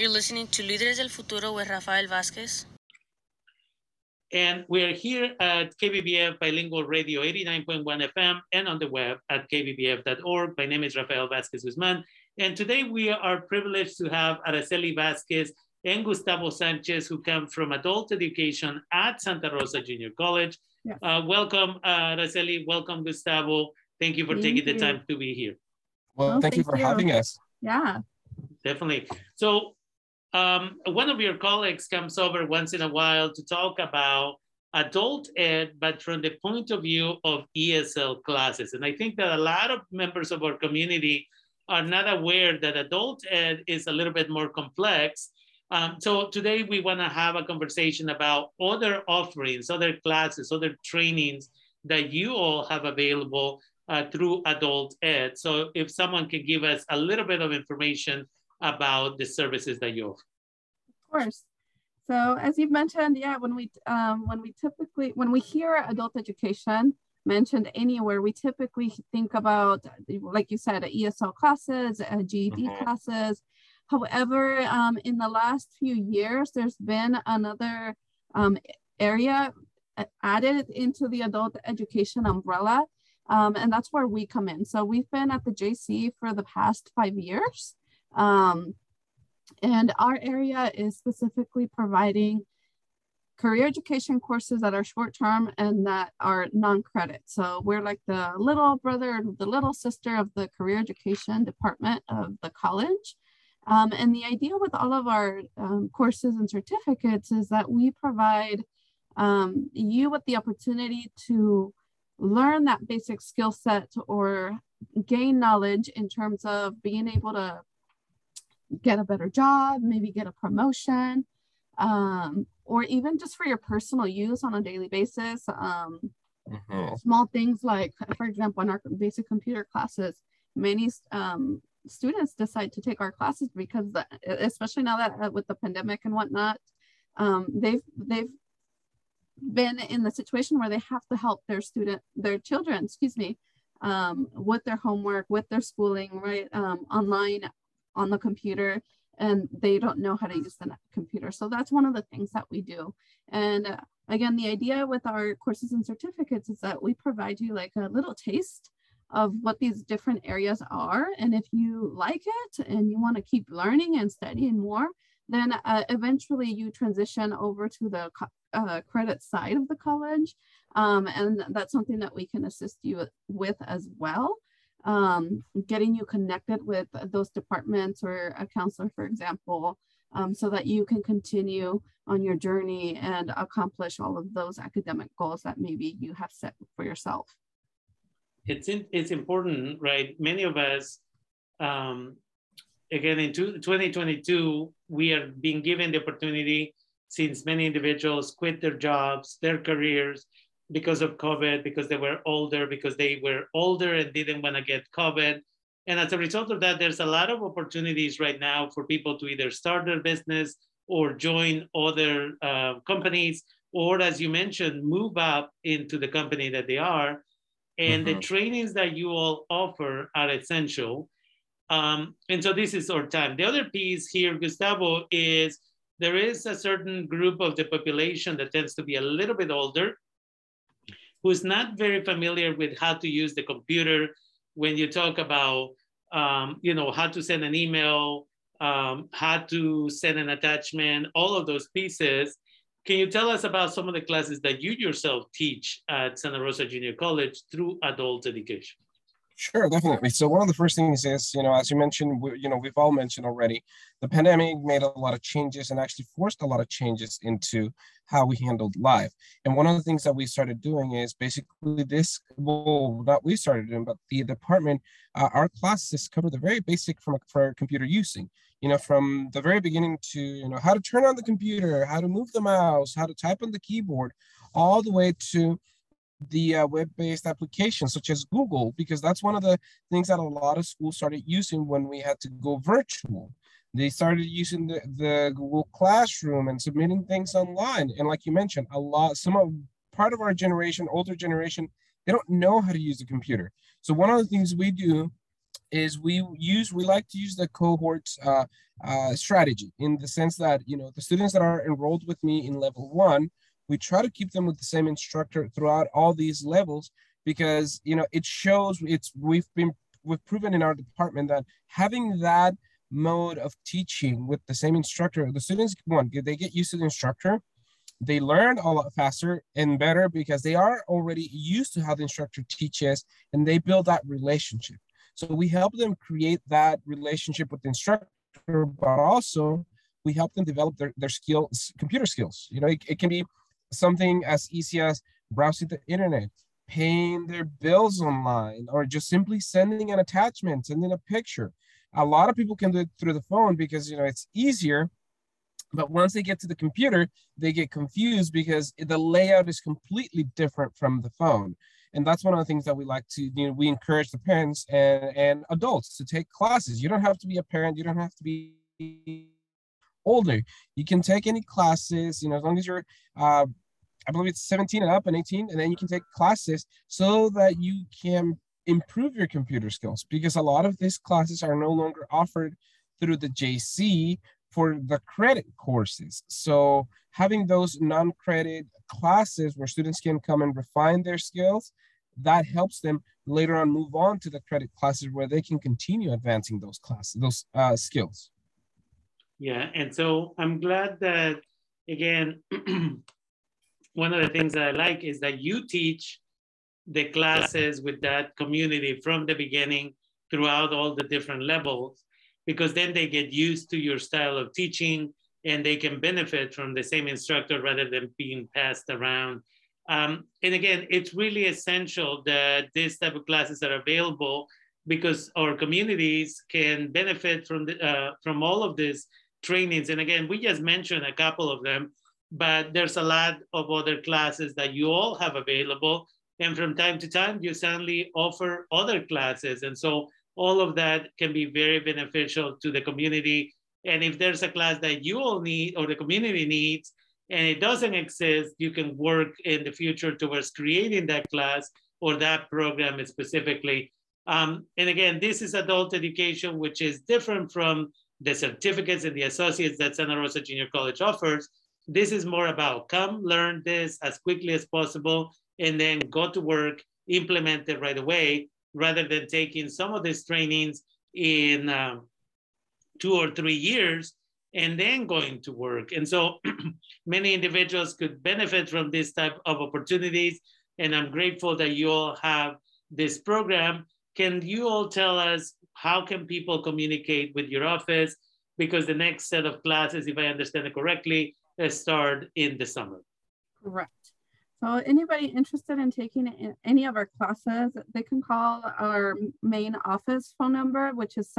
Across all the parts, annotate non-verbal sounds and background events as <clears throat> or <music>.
You're listening to Líderes del Futuro with Rafael Vázquez. And we are here at KBBF Bilingual Radio 89.1 FM and on the web at kbbf.org. My name is Rafael Vázquez Guzman. And today we are privileged to have Araceli Vázquez and Gustavo Sanchez, who come from adult education at Santa Rosa Junior College. Yes. Uh, welcome, uh, Araceli. Welcome, Gustavo. Thank you for thank taking you. the time to be here. Well, thank, thank you for you. having us. Yeah. Definitely. So um, one of your colleagues comes over once in a while to talk about adult ed, but from the point of view of ESL classes. And I think that a lot of members of our community are not aware that adult ed is a little bit more complex. Um, so today we want to have a conversation about other offerings, other classes, other trainings that you all have available uh, through adult ed. So if someone can give us a little bit of information about the services that you offer. Of course. So as you've mentioned, yeah, when we um, when we typically when we hear adult education mentioned anywhere, we typically think about, like you said, ESL classes, GED mm-hmm. classes. However, um, in the last few years, there's been another um, area added into the adult education umbrella, um, and that's where we come in. So we've been at the JC for the past five years. Um, and our area is specifically providing career education courses that are short term and that are non credit. So we're like the little brother, the little sister of the career education department of the college. Um, and the idea with all of our um, courses and certificates is that we provide um, you with the opportunity to learn that basic skill set or gain knowledge in terms of being able to get a better job, maybe get a promotion, um, or even just for your personal use on a daily basis. Um, mm-hmm. Small things like, for example, in our basic computer classes, many um, students decide to take our classes because, the, especially now that uh, with the pandemic and whatnot, um, they've they've been in the situation where they have to help their student, their children, excuse me, um, with their homework, with their schooling, right, um, online on the computer and they don't know how to use the computer. So that's one of the things that we do. And uh, again, the idea with our courses and certificates is that we provide you like a little taste of what these different areas are. And if you like it and you want to keep learning and studying more, then uh, eventually you transition over to the uh, credit side of the college. Um, and that's something that we can assist you with as well um, getting you connected with those departments or a counselor, for example, um, so that you can continue on your journey and accomplish all of those academic goals that maybe you have set for yourself. It's, in, it's important, right? Many of us, um, again, in 2022, we are being given the opportunity since many individuals quit their jobs, their careers, because of COVID, because they were older, because they were older and didn't want to get COVID. And as a result of that, there's a lot of opportunities right now for people to either start their business or join other uh, companies, or as you mentioned, move up into the company that they are. And mm-hmm. the trainings that you all offer are essential. Um, and so this is our time. The other piece here, Gustavo, is there is a certain group of the population that tends to be a little bit older who's not very familiar with how to use the computer when you talk about um, you know how to send an email um, how to send an attachment all of those pieces. Can you tell us about some of the classes that you yourself teach at santa rosa junior college through adult education Sure, definitely. So one of the first things is, you know, as you mentioned, we, you know, we've all mentioned already, the pandemic made a lot of changes and actually forced a lot of changes into how we handled life. And one of the things that we started doing is basically this, well, not we started doing, but the department, uh, our classes cover the very basic from for computer using, you know, from the very beginning to, you know, how to turn on the computer, how to move the mouse, how to type on the keyboard, all the way to the uh, web-based applications such as Google, because that's one of the things that a lot of schools started using when we had to go virtual. They started using the, the Google Classroom and submitting things online. And like you mentioned, a lot, some of part of our generation, older generation, they don't know how to use a computer. So one of the things we do is we use we like to use the cohorts uh, uh, strategy in the sense that you know the students that are enrolled with me in level one we try to keep them with the same instructor throughout all these levels because you know it shows it's we've been we've proven in our department that having that mode of teaching with the same instructor the students one they get used to the instructor they learn a lot faster and better because they are already used to how the instructor teaches and they build that relationship. So we help them create that relationship with the instructor but also we help them develop their, their skills computer skills. You know it, it can be something as easy as browsing the internet paying their bills online or just simply sending an attachment sending a picture. A lot of people can do it through the phone because you know it's easier but once they get to the computer they get confused because the layout is completely different from the phone. And that's one of the things that we like to you know we encourage the parents and and adults to take classes. You don't have to be a parent. You don't have to be older. You can take any classes you know as long as you're uh, i believe it's 17 and up and 18 and then you can take classes so that you can improve your computer skills because a lot of these classes are no longer offered through the jc for the credit courses. So having those non-credit classes where students can come and refine their skills that helps them later on move on to the credit classes where they can continue advancing those classes those uh, skills yeah, and so I'm glad that, again, <clears throat> one of the things that I like is that you teach the classes with that community from the beginning throughout all the different levels, because then they get used to your style of teaching and they can benefit from the same instructor rather than being passed around. Um, and again, it's really essential that this type of classes are available because our communities can benefit from the, uh, from all of this trainings. And again, we just mentioned a couple of them, but there's a lot of other classes that you all have available. And from time to time, you suddenly offer other classes. And so all of that can be very beneficial to the community. And if there's a class that you all need or the community needs, and it doesn't exist, you can work in the future towards creating that class or that program specifically. Um, and again, this is adult education, which is different from the certificates and the associates that Santa Rosa Junior College offers. This is more about come learn this as quickly as possible and then go to work, implement it right away, rather than taking some of these trainings in um, two or three years and then going to work. And so <clears throat> many individuals could benefit from this type of opportunities. And I'm grateful that you all have this program. Can you all tell us how can people communicate with your office? Because the next set of classes, if I understand it correctly, start in the summer. Correct. So anybody interested in taking any of our classes, they can call our main office phone number, which is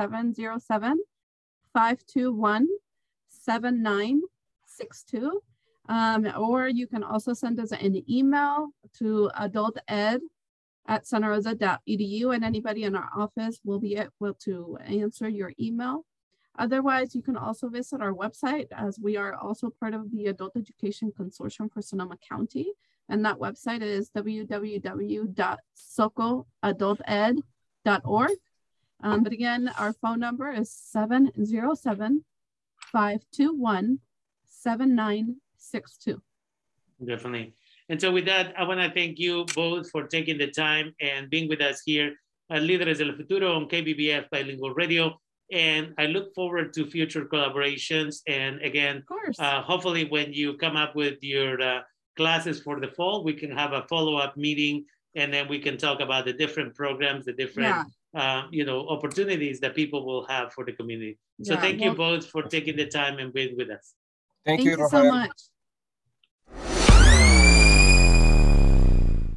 707-521-7962. Um, or you can also send us an email to adulted at santarosa.edu and anybody in our office will be able to answer your email. Otherwise, you can also visit our website as we are also part of the Adult Education Consortium for Sonoma County. And that website is www.socoadulted.org. Um, but again, our phone number is 707 521 7962. Definitely. And so with that, I want to thank you both for taking the time and being with us here at Líderes del Futuro on KBBF Bilingual Radio. And I look forward to future collaborations. And again, uh, hopefully when you come up with your uh, classes for the fall, we can have a follow-up meeting and then we can talk about the different programs, the different yeah. uh, you know opportunities that people will have for the community. So yeah, thank well, you both for taking the time and being with us. Thank, thank you, you so much.